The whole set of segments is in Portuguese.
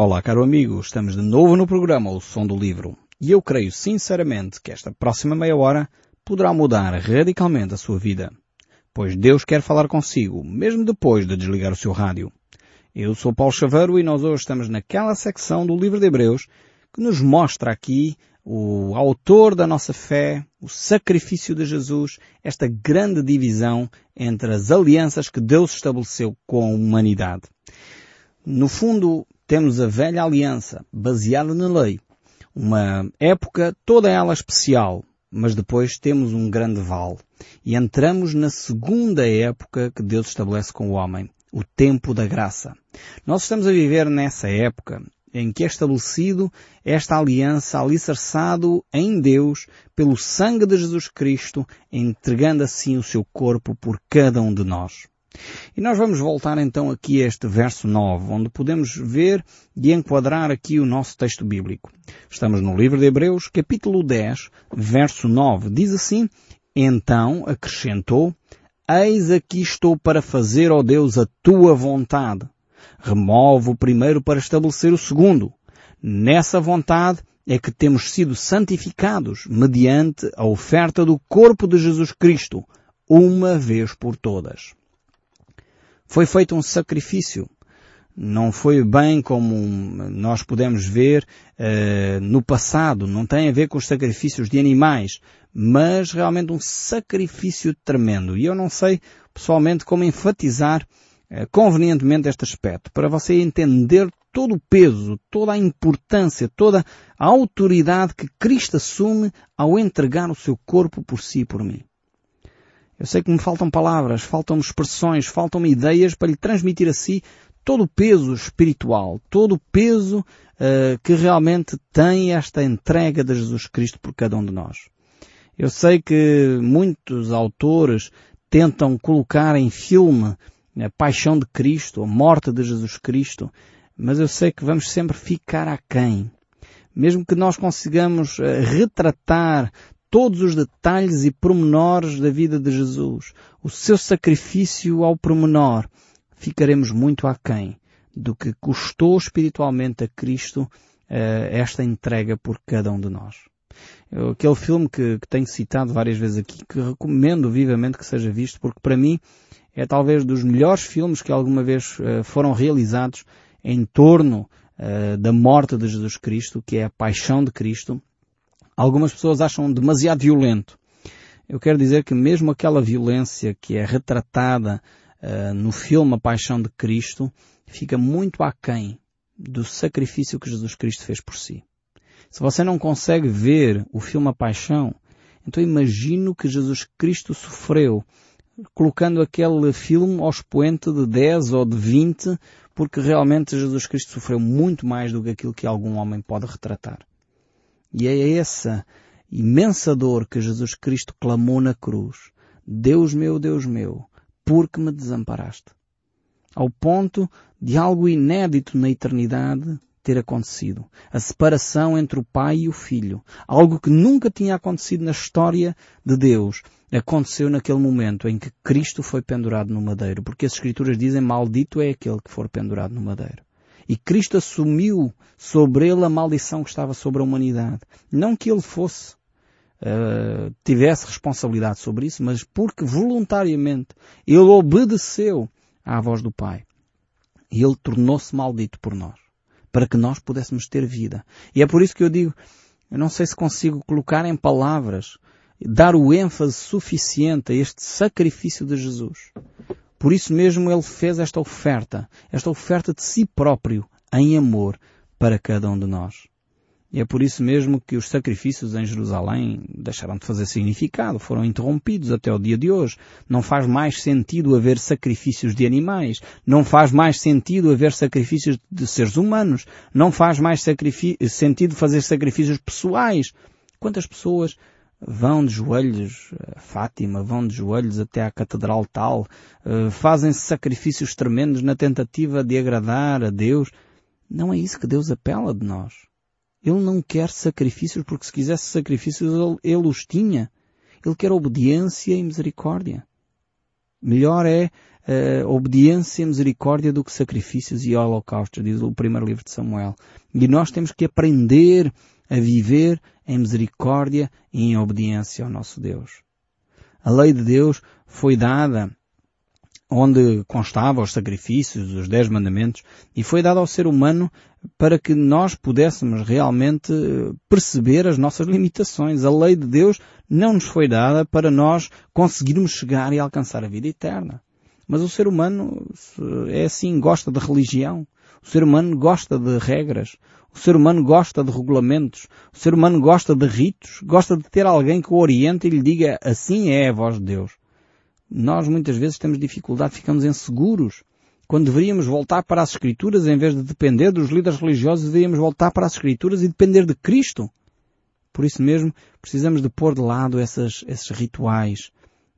Olá, caro amigo, estamos de novo no programa O Som do Livro e eu creio sinceramente que esta próxima meia hora poderá mudar radicalmente a sua vida, pois Deus quer falar consigo, mesmo depois de desligar o seu rádio. Eu sou Paulo Chaveiro e nós hoje estamos naquela secção do livro de Hebreus que nos mostra aqui o autor da nossa fé, o sacrifício de Jesus, esta grande divisão entre as alianças que Deus estabeleceu com a humanidade. No fundo, temos a velha aliança, baseada na lei. Uma época toda ela especial, mas depois temos um grande vale. E entramos na segunda época que Deus estabelece com o homem, o tempo da graça. Nós estamos a viver nessa época em que é estabelecido esta aliança alicerçado em Deus pelo sangue de Jesus Cristo, entregando assim o seu corpo por cada um de nós. E nós vamos voltar então aqui a este verso 9, onde podemos ver e enquadrar aqui o nosso texto bíblico. Estamos no livro de Hebreus, capítulo 10, verso 9. Diz assim, Então acrescentou, Eis aqui estou para fazer, ó Deus, a tua vontade. Remove o primeiro para estabelecer o segundo. Nessa vontade é que temos sido santificados mediante a oferta do corpo de Jesus Cristo, uma vez por todas. Foi feito um sacrifício. Não foi bem como nós podemos ver uh, no passado. Não tem a ver com os sacrifícios de animais, mas realmente um sacrifício tremendo. E eu não sei pessoalmente como enfatizar uh, convenientemente este aspecto, para você entender todo o peso, toda a importância, toda a autoridade que Cristo assume ao entregar o seu corpo por si e por mim. Eu sei que me faltam palavras, faltam-me expressões, faltam-me ideias para lhe transmitir a si todo o peso espiritual, todo o peso uh, que realmente tem esta entrega de Jesus Cristo por cada um de nós. Eu sei que muitos autores tentam colocar em filme a paixão de Cristo, a morte de Jesus Cristo, mas eu sei que vamos sempre ficar aquém. Mesmo que nós consigamos uh, retratar todos os detalhes e pormenores da vida de Jesus, o seu sacrifício ao pormenor, ficaremos muito aquém do que custou espiritualmente a Cristo uh, esta entrega por cada um de nós. Eu, aquele filme que, que tenho citado várias vezes aqui, que recomendo vivamente que seja visto, porque para mim é talvez dos melhores filmes que alguma vez uh, foram realizados em torno uh, da morte de Jesus Cristo, que é a paixão de Cristo, algumas pessoas acham demasiado violento. Eu quero dizer que mesmo aquela violência que é retratada uh, no filme A Paixão de Cristo fica muito aquém do sacrifício que Jesus Cristo fez por si. Se você não consegue ver o filme A Paixão, então imagino que Jesus Cristo sofreu colocando aquele filme ao expoente de 10 ou de 20, porque realmente Jesus Cristo sofreu muito mais do que aquilo que algum homem pode retratar. E é essa imensa dor que Jesus Cristo clamou na cruz. Deus meu, Deus meu, por que me desamparaste? Ao ponto de algo inédito na eternidade ter acontecido. A separação entre o pai e o filho. Algo que nunca tinha acontecido na história de Deus. Aconteceu naquele momento em que Cristo foi pendurado no madeiro. Porque as escrituras dizem maldito é aquele que for pendurado no madeiro. E Cristo assumiu sobre ele a maldição que estava sobre a humanidade. Não que ele fosse, uh, tivesse responsabilidade sobre isso, mas porque voluntariamente ele obedeceu à voz do Pai. E ele tornou-se maldito por nós, para que nós pudéssemos ter vida. E é por isso que eu digo, eu não sei se consigo colocar em palavras, dar o ênfase suficiente a este sacrifício de Jesus. Por isso mesmo ele fez esta oferta, esta oferta de si próprio, em amor, para cada um de nós. E é por isso mesmo que os sacrifícios em Jerusalém deixaram de fazer significado, foram interrompidos até o dia de hoje. Não faz mais sentido haver sacrifícios de animais, não faz mais sentido haver sacrifícios de seres humanos, não faz mais sentido fazer sacrifícios pessoais. Quantas pessoas vão de joelhos a Fátima, vão de joelhos até à Catedral tal, eh, fazem sacrifícios tremendos na tentativa de agradar a Deus. Não é isso que Deus apela de nós. Ele não quer sacrifícios porque se quisesse sacrifícios ele, ele os tinha. Ele quer obediência e misericórdia. Melhor é uh, obediência e misericórdia do que sacrifícios e holocaustos, diz o primeiro livro de Samuel. E nós temos que aprender a viver em misericórdia e em obediência ao nosso Deus. A lei de Deus foi dada onde constava os sacrifícios, os dez mandamentos, e foi dado ao ser humano para que nós pudéssemos realmente perceber as nossas limitações. A lei de Deus não nos foi dada para nós conseguirmos chegar e alcançar a vida eterna. Mas o ser humano é assim, gosta de religião. O ser humano gosta de regras. O ser humano gosta de regulamentos. O ser humano gosta de ritos. Gosta de ter alguém que o oriente e lhe diga assim é a voz de Deus. Nós muitas vezes temos dificuldade, ficamos inseguros. Quando deveríamos voltar para as Escrituras, em vez de depender dos líderes religiosos, deveríamos voltar para as Escrituras e depender de Cristo. Por isso mesmo, precisamos de pôr de lado essas, esses rituais.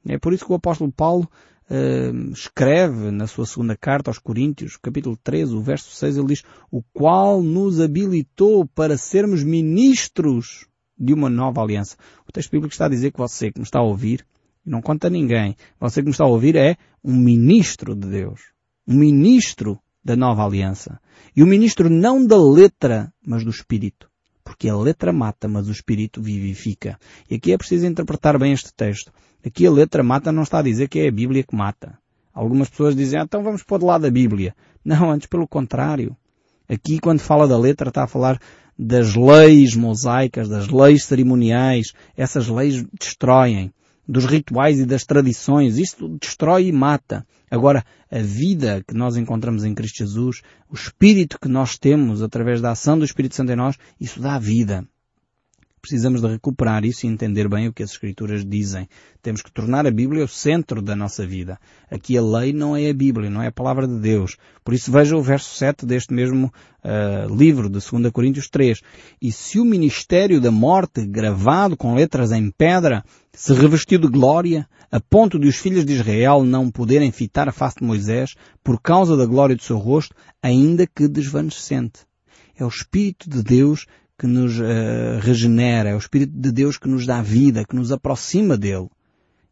É por isso que o apóstolo Paulo uh, escreve na sua segunda carta aos Coríntios, capítulo 13, o verso 6, ele diz, o qual nos habilitou para sermos ministros de uma nova aliança. O texto bíblico está a dizer que você que me está a ouvir, não conta ninguém. Você que me está a ouvir é um ministro de Deus. Um ministro da nova aliança. E o um ministro não da letra, mas do espírito. Porque a letra mata, mas o espírito vivifica. E aqui é preciso interpretar bem este texto. Aqui a letra mata não está a dizer que é a Bíblia que mata. Algumas pessoas dizem, ah, então vamos pôr de lado a Bíblia. Não, antes pelo contrário. Aqui quando fala da letra está a falar das leis mosaicas, das leis cerimoniais. Essas leis destroem dos rituais e das tradições. Isto destrói e mata. Agora, a vida que nós encontramos em Cristo Jesus, o Espírito que nós temos através da ação do Espírito Santo em nós, isso dá vida. Precisamos de recuperar isso e entender bem o que as Escrituras dizem. Temos que tornar a Bíblia o centro da nossa vida. Aqui a lei não é a Bíblia, não é a palavra de Deus. Por isso veja o verso 7 deste mesmo uh, livro de 2 Coríntios 3. E se o ministério da morte, gravado com letras em pedra, se revestiu de glória, a ponto de os filhos de Israel não poderem fitar a face de Moisés por causa da glória do seu rosto, ainda que desvanecente. É o Espírito de Deus que nos uh, regenera, é o Espírito de Deus que nos dá vida, que nos aproxima dele.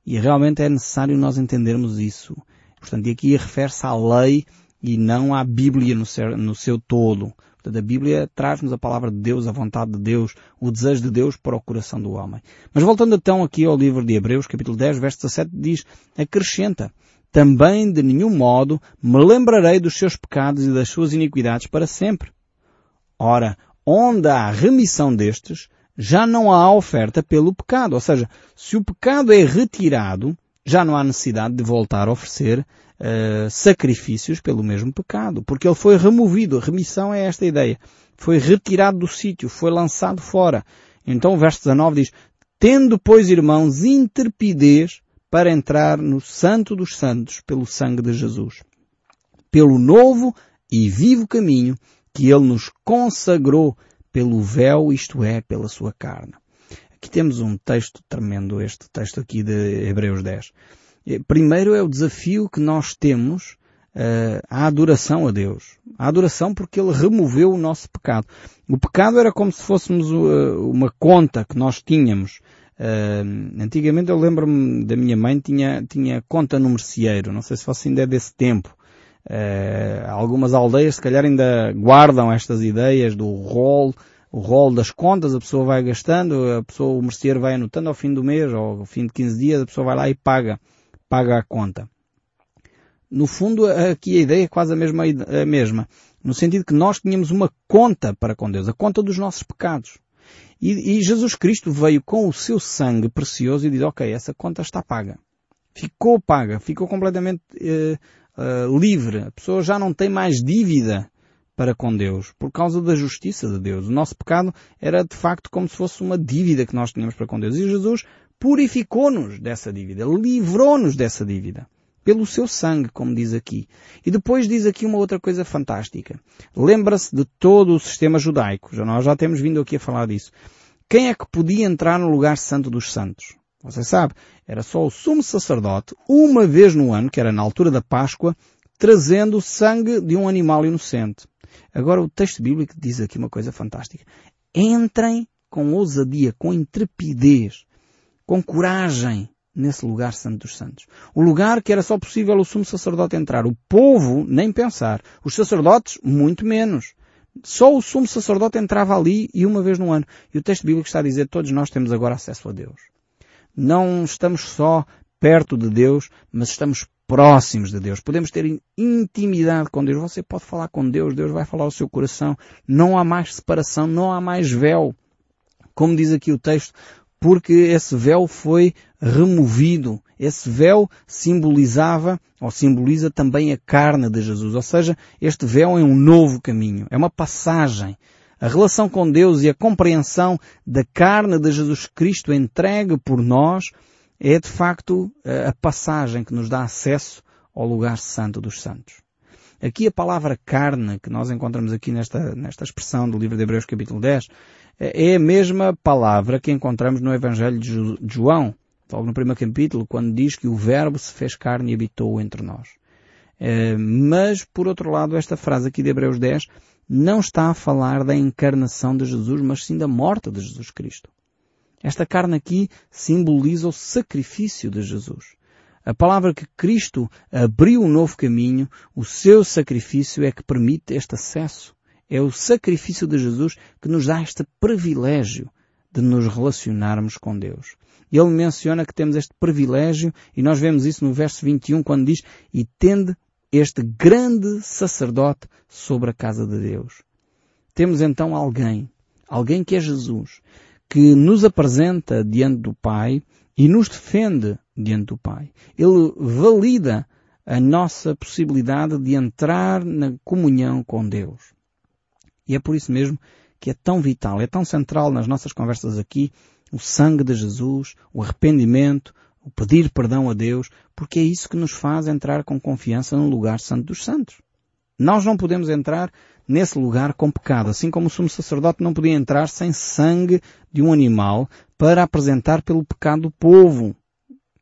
E realmente é necessário nós entendermos isso. Portanto, e aqui refere-se à lei e não à Bíblia no seu, no seu todo. Portanto, a Bíblia traz-nos a palavra de Deus, a vontade de Deus, o desejo de Deus para o coração do homem. Mas voltando então aqui ao livro de Hebreus, capítulo 10, verso 17, diz, acrescenta, também de nenhum modo me lembrarei dos seus pecados e das suas iniquidades para sempre. Ora, onde há remissão destes, já não há oferta pelo pecado. Ou seja, se o pecado é retirado, já não há necessidade de voltar a oferecer uh, sacrifícios pelo mesmo pecado, porque ele foi removido. A remissão é esta ideia. Foi retirado do sítio, foi lançado fora. Então o verso 19 diz, Tendo, pois, irmãos, intrepidez para entrar no santo dos santos pelo sangue de Jesus. Pelo novo e vivo caminho que ele nos consagrou pelo véu, isto é, pela sua carne. Aqui temos um texto tremendo, este texto aqui de Hebreus 10. Primeiro é o desafio que nós temos uh, à adoração a Deus. A adoração porque Ele removeu o nosso pecado. O pecado era como se fôssemos uh, uma conta que nós tínhamos. Uh, antigamente eu lembro-me da minha mãe tinha, tinha conta no merceeiro. Não sei se você ainda é desse tempo. Uh, algumas aldeias se calhar ainda guardam estas ideias do rol, o rol das contas, a pessoa vai gastando, a pessoa, o merceeiro vai anotando ao fim do mês ou ao fim de 15 dias, a pessoa vai lá e paga, paga a conta. No fundo, aqui a ideia é quase a mesma, a mesma. No sentido que nós tínhamos uma conta para com Deus, a conta dos nossos pecados. E, e Jesus Cristo veio com o seu sangue precioso e diz, ok, essa conta está paga. Ficou paga, ficou completamente eh, uh, livre. A pessoa já não tem mais dívida para com Deus, por causa da justiça de Deus. O nosso pecado era de facto como se fosse uma dívida que nós tínhamos para com Deus. E Jesus purificou-nos dessa dívida, livrou-nos dessa dívida. Pelo seu sangue, como diz aqui. E depois diz aqui uma outra coisa fantástica. Lembra-se de todo o sistema judaico. Já nós já temos vindo aqui a falar disso. Quem é que podia entrar no lugar santo dos santos? Você sabe, era só o sumo sacerdote, uma vez no ano, que era na altura da Páscoa, trazendo o sangue de um animal inocente. Agora o texto bíblico diz aqui uma coisa fantástica. Entrem com ousadia, com intrepidez, com coragem nesse lugar santo dos santos. O lugar que era só possível o sumo sacerdote entrar. O povo, nem pensar. Os sacerdotes, muito menos. Só o sumo sacerdote entrava ali e uma vez no ano. E o texto bíblico está a dizer todos nós temos agora acesso a Deus. Não estamos só perto de Deus, mas estamos próximos de Deus. Podemos ter intimidade com Deus. Você pode falar com Deus, Deus vai falar ao seu coração. Não há mais separação, não há mais véu. Como diz aqui o texto, porque esse véu foi removido. Esse véu simbolizava, ou simboliza também a carne de Jesus. Ou seja, este véu é um novo caminho, é uma passagem. A relação com Deus e a compreensão da carne de Jesus Cristo entregue por nós é de facto a passagem que nos dá acesso ao lugar santo dos santos. Aqui a palavra carne que nós encontramos aqui nesta, nesta expressão do livro de Hebreus capítulo 10 é a mesma palavra que encontramos no Evangelho de João, logo no primeiro capítulo, quando diz que o Verbo se fez carne e habitou entre nós. É, mas, por outro lado, esta frase aqui de Hebreus 10 não está a falar da encarnação de Jesus, mas sim da morte de Jesus Cristo. Esta carne aqui simboliza o sacrifício de Jesus. A palavra que Cristo abriu um novo caminho, o seu sacrifício é que permite este acesso. É o sacrifício de Jesus que nos dá este privilégio de nos relacionarmos com Deus. Ele menciona que temos este privilégio e nós vemos isso no verso 21 quando diz e tende este grande sacerdote sobre a casa de Deus. Temos então alguém, alguém que é Jesus, que nos apresenta diante do Pai e nos defende diante do Pai. Ele valida a nossa possibilidade de entrar na comunhão com Deus. E é por isso mesmo que é tão vital, é tão central nas nossas conversas aqui o sangue de Jesus, o arrependimento, o pedir perdão a Deus, porque é isso que nos faz entrar com confiança no lugar santo dos santos. Nós não podemos entrar nesse lugar com pecado, assim como o sumo sacerdote não podia entrar sem sangue de um animal para apresentar pelo pecado do povo.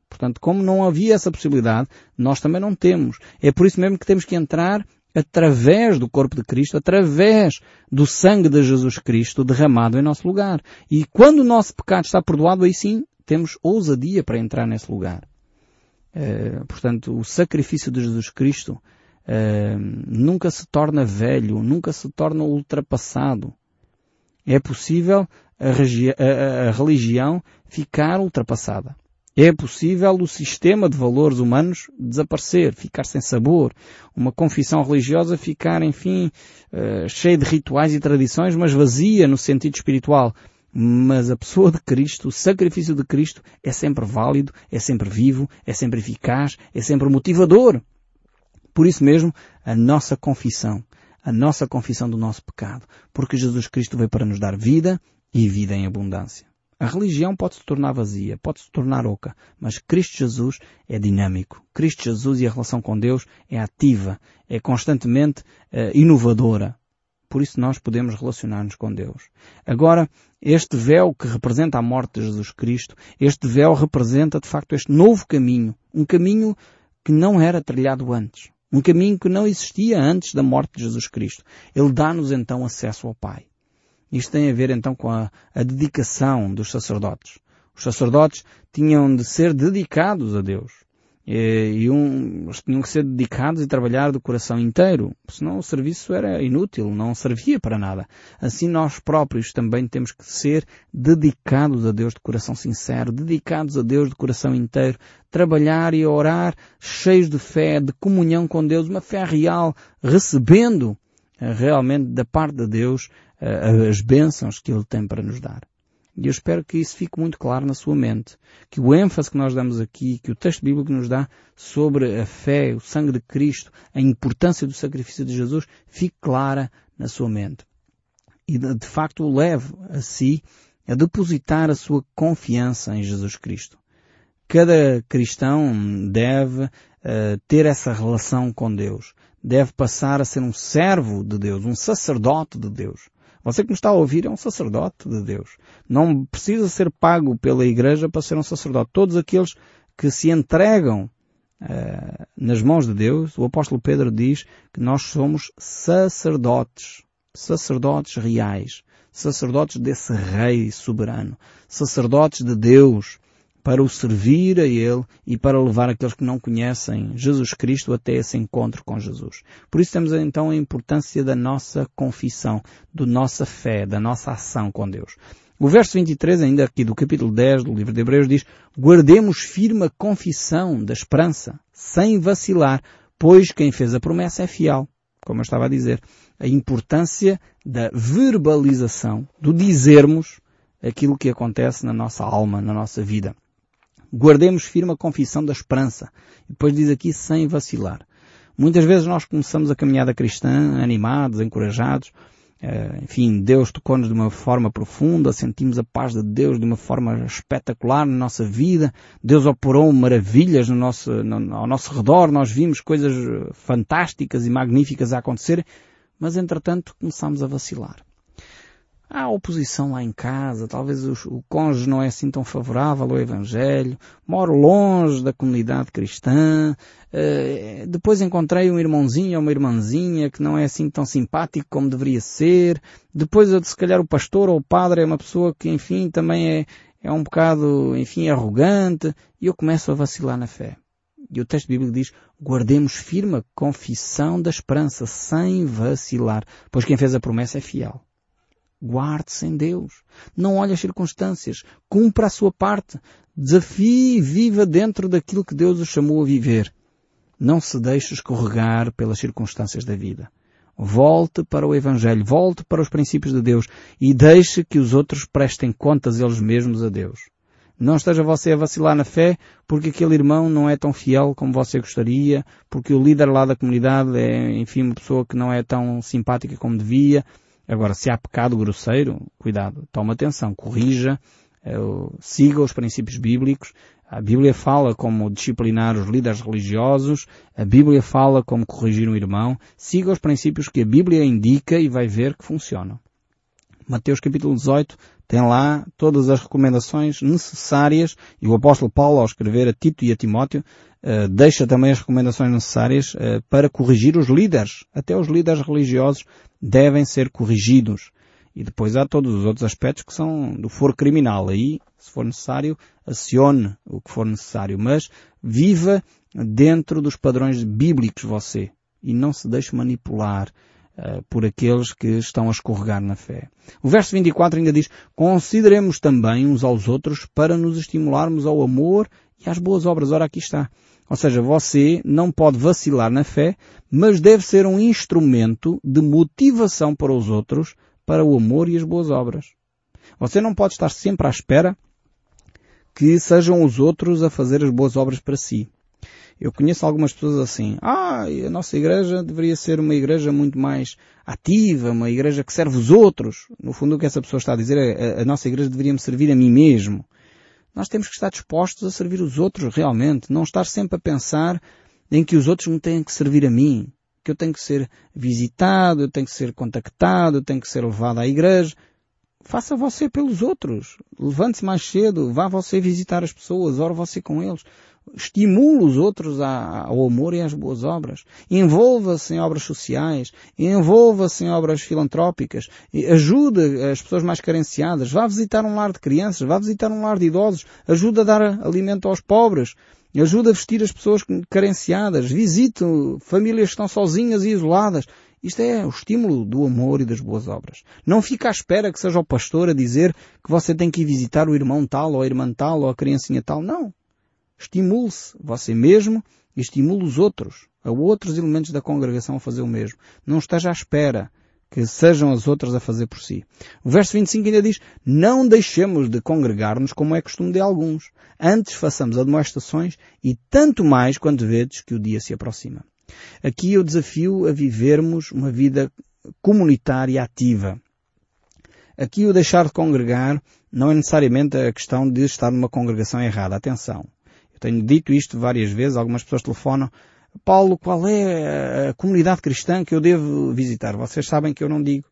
Portanto, como não havia essa possibilidade, nós também não temos. É por isso mesmo que temos que entrar através do corpo de Cristo, através do sangue de Jesus Cristo derramado em nosso lugar. E quando o nosso pecado está perdoado, aí sim temos ousadia para entrar nesse lugar. Uh, portanto, o sacrifício de Jesus Cristo uh, nunca se torna velho, nunca se torna ultrapassado. É possível a, a, a religião ficar ultrapassada. É possível o sistema de valores humanos desaparecer, ficar sem sabor, uma confissão religiosa ficar, enfim, uh, cheia de rituais e tradições, mas vazia no sentido espiritual. Mas a pessoa de Cristo, o sacrifício de Cristo é sempre válido, é sempre vivo, é sempre eficaz, é sempre motivador. Por isso mesmo, a nossa confissão, a nossa confissão do nosso pecado, porque Jesus Cristo veio para nos dar vida e vida em abundância. A religião pode se tornar vazia, pode se tornar oca, mas Cristo Jesus é dinâmico. Cristo Jesus e a relação com Deus é ativa, é constantemente uh, inovadora. Por isso nós podemos relacionar-nos com Deus. Agora, este véu que representa a morte de Jesus Cristo, este véu representa de facto este novo caminho, um caminho que não era trilhado antes, um caminho que não existia antes da morte de Jesus Cristo. Ele dá-nos então acesso ao Pai. Isto tem a ver então com a, a dedicação dos sacerdotes. Os sacerdotes tinham de ser dedicados a Deus. E, e um, tinham que ser dedicados e trabalhar do coração inteiro, senão o serviço era inútil, não servia para nada. Assim nós próprios também temos que ser dedicados a Deus de coração sincero, dedicados a Deus de coração inteiro, trabalhar e orar cheios de fé, de comunhão com Deus, uma fé real, recebendo eh, realmente da parte de Deus as bênçãos que Ele tem para nos dar. E eu espero que isso fique muito claro na sua mente. Que o ênfase que nós damos aqui, que o texto bíblico nos dá sobre a fé, o sangue de Cristo, a importância do sacrifício de Jesus, fique clara na sua mente. E de facto o leve a si a depositar a sua confiança em Jesus Cristo. Cada cristão deve uh, ter essa relação com Deus. Deve passar a ser um servo de Deus, um sacerdote de Deus. Você que me está a ouvir é um sacerdote de Deus. Não precisa ser pago pela igreja para ser um sacerdote. Todos aqueles que se entregam uh, nas mãos de Deus, o apóstolo Pedro diz que nós somos sacerdotes. Sacerdotes reais. Sacerdotes desse rei soberano. Sacerdotes de Deus. Para o servir a Ele e para levar aqueles que não conhecem Jesus Cristo até esse encontro com Jesus. Por isso temos então a importância da nossa confissão, da nossa fé, da nossa ação com Deus. O verso 23, ainda aqui do capítulo 10 do livro de Hebreus, diz Guardemos firme a confissão da esperança, sem vacilar, pois quem fez a promessa é fiel. Como eu estava a dizer, a importância da verbalização, do dizermos aquilo que acontece na nossa alma, na nossa vida. Guardemos firme a confissão da esperança. E depois diz aqui sem vacilar. Muitas vezes nós começamos a caminhada cristã animados, encorajados, Uh, enfim, Deus tocou-nos de uma forma profunda, sentimos a paz de Deus de uma forma espetacular na nossa vida, Deus operou maravilhas no nosso, no, ao nosso redor, nós vimos coisas fantásticas e magníficas a acontecer, mas entretanto começamos a vacilar há oposição lá em casa, talvez o, o cônjuge não é assim tão favorável ao Evangelho, moro longe da comunidade cristã, uh, depois encontrei um irmãozinho ou uma irmãzinha que não é assim tão simpático como deveria ser, depois se calhar o pastor ou o padre é uma pessoa que enfim também é, é um bocado, enfim, arrogante, e eu começo a vacilar na fé. E o texto bíblico diz, guardemos firme a confissão da esperança, sem vacilar, pois quem fez a promessa é fiel. Guarde-se em Deus. Não olhe as circunstâncias. Cumpra a sua parte. Desafie e viva dentro daquilo que Deus o chamou a viver. Não se deixe escorregar pelas circunstâncias da vida. Volte para o Evangelho, volte para os princípios de Deus e deixe que os outros prestem contas eles mesmos a Deus. Não esteja você a vacilar na fé porque aquele irmão não é tão fiel como você gostaria, porque o líder lá da comunidade é, enfim, uma pessoa que não é tão simpática como devia. Agora, se há pecado grosseiro, cuidado, toma atenção, corrija, eh, siga os princípios bíblicos. A Bíblia fala como disciplinar os líderes religiosos, a Bíblia fala como corrigir um irmão. Siga os princípios que a Bíblia indica e vai ver que funcionam. Mateus capítulo 18 tem lá todas as recomendações necessárias e o apóstolo Paulo, ao escrever a Tito e a Timóteo, uh, deixa também as recomendações necessárias uh, para corrigir os líderes. Até os líderes religiosos devem ser corrigidos. E depois há todos os outros aspectos que são do foro criminal. Aí, se for necessário, acione o que for necessário. Mas viva dentro dos padrões bíblicos você. E não se deixe manipular uh, por aqueles que estão a escorregar na fé. O verso 24 ainda diz, consideremos também uns aos outros para nos estimularmos ao amor e às boas obras. Ora, aqui está. Ou seja, você não pode vacilar na fé, mas deve ser um instrumento de motivação para os outros para o amor e as boas obras. Você não pode estar sempre à espera que sejam os outros a fazer as boas obras para si. Eu conheço algumas pessoas assim, ah, a nossa igreja deveria ser uma igreja muito mais ativa, uma igreja que serve os outros. No fundo o que essa pessoa está a dizer é, a, a nossa igreja deveria me servir a mim mesmo. Nós temos que estar dispostos a servir os outros realmente, não estar sempre a pensar em que os outros me têm que servir a mim, que eu tenho que ser visitado, eu tenho que ser contactado, eu tenho que ser levado à igreja. Faça você pelos outros. Levante-se mais cedo, vá você visitar as pessoas, ore você com eles estimula os outros ao amor e às boas obras. Envolva-se em obras sociais, envolva-se em obras filantrópicas, ajude as pessoas mais carenciadas, vá visitar um lar de crianças, vá visitar um lar de idosos, ajude a dar alimento aos pobres, ajude a vestir as pessoas carenciadas, visite famílias que estão sozinhas e isoladas. Isto é o estímulo do amor e das boas obras. Não fica à espera que seja o pastor a dizer que você tem que ir visitar o irmão tal, ou a irmã tal, ou a criancinha tal. Não. Estimule-se você mesmo e estimule os outros, a outros elementos da congregação a fazer o mesmo. Não esteja à espera que sejam as outras a fazer por si. O verso 25 ainda diz, não deixemos de congregar-nos como é costume de alguns. Antes façamos admoestações e tanto mais quando vedes que o dia se aproxima. Aqui eu desafio a vivermos uma vida comunitária ativa. Aqui o deixar de congregar não é necessariamente a questão de estar numa congregação errada. Atenção. Eu tenho dito isto várias vezes, algumas pessoas telefonam, Paulo, qual é a comunidade cristã que eu devo visitar? Vocês sabem que eu não digo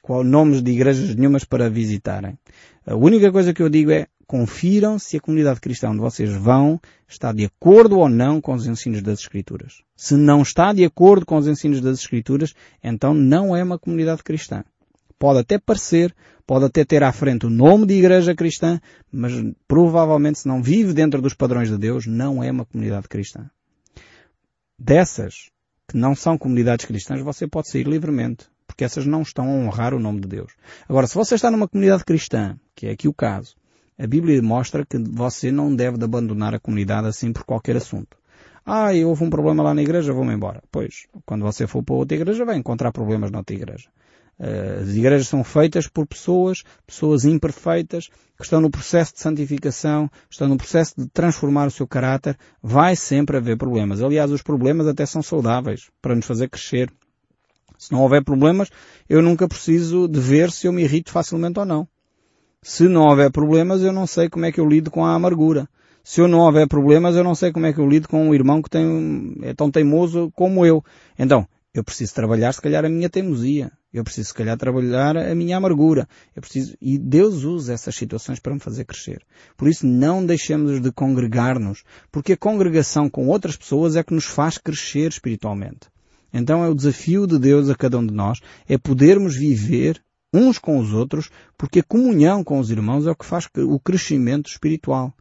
qual nomes de igrejas nenhumas para visitarem. A única coisa que eu digo é confiram se a comunidade cristã onde vocês vão está de acordo ou não com os ensinos das Escrituras. Se não está de acordo com os ensinos das Escrituras, então não é uma comunidade cristã. Pode até parecer, pode até ter à frente o nome de igreja cristã, mas provavelmente se não vive dentro dos padrões de Deus, não é uma comunidade cristã. Dessas que não são comunidades cristãs, você pode sair livremente, porque essas não estão a honrar o nome de Deus. Agora, se você está numa comunidade cristã, que é aqui o caso, a Bíblia mostra que você não deve abandonar a comunidade assim por qualquer assunto. Ah, houve um problema lá na igreja, vou-me embora. Pois, quando você for para outra igreja, vai encontrar problemas na outra igreja. Eh, as igrejas são feitas por pessoas, pessoas imperfeitas, que estão no processo de santificação, estão no processo de transformar o seu caráter. Vai sempre haver problemas. Aliás, os problemas até são saudáveis para nos fazer crescer. Se não houver problemas, eu nunca preciso de ver se eu me irrito facilmente ou não. Se não houver problemas, eu não sei como é que eu lido com a amargura. Se eu não houver problemas, eu não sei como é que eu lido com um irmão que tem, é tão teimoso como eu. Então, eu preciso trabalhar, se calhar, a minha teimosia. Eu preciso, se calhar, trabalhar a minha amargura. Eu preciso, e Deus usa essas situações para me fazer crescer. Por isso, não deixemos de congregar-nos, porque a congregação com outras pessoas é que nos faz crescer espiritualmente. Então é o desafio de Deus a cada um de nós, é podermos viver uns com os outros, porque a comunhão com os irmãos é o que faz o crescimento espiritual.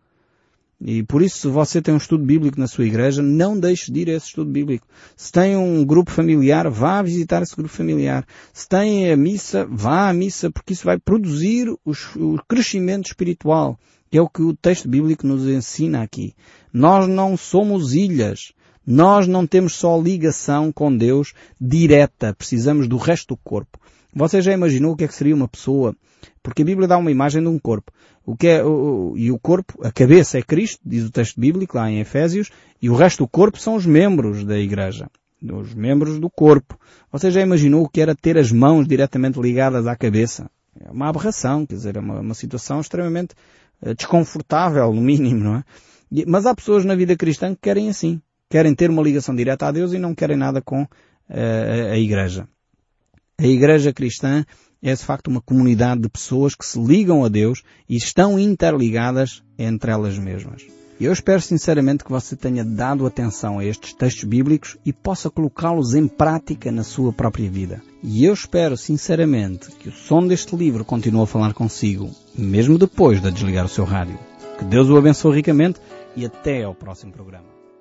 E por isso, se você tem um estudo bíblico na sua igreja, não deixe de ir a esse estudo bíblico. Se tem um grupo familiar, vá visitar esse grupo familiar. Se tem a missa, vá à missa, porque isso vai produzir o crescimento espiritual. É o que o texto bíblico nos ensina aqui. Nós não somos ilhas. Nós não temos só ligação com Deus direta. Precisamos do resto do corpo. Você já imaginou o que é que seria uma pessoa? Porque a Bíblia dá uma imagem de um corpo. O que é, o, e o corpo, a cabeça é Cristo, diz o texto bíblico lá em Efésios, e o resto do corpo são os membros da igreja. Os membros do corpo. Você já imaginou o que era ter as mãos diretamente ligadas à cabeça? É uma aberração, quer dizer, é uma, uma situação extremamente uh, desconfortável, no mínimo, não é? Mas há pessoas na vida cristã que querem assim. Querem ter uma ligação direta a Deus e não querem nada com uh, a igreja. A igreja cristã é de facto uma comunidade de pessoas que se ligam a Deus e estão interligadas entre elas mesmas. Eu espero sinceramente que você tenha dado atenção a estes textos bíblicos e possa colocá-los em prática na sua própria vida. E eu espero sinceramente que o som deste livro continue a falar consigo, mesmo depois de desligar o seu rádio. Que Deus o abençoe ricamente e até ao próximo programa.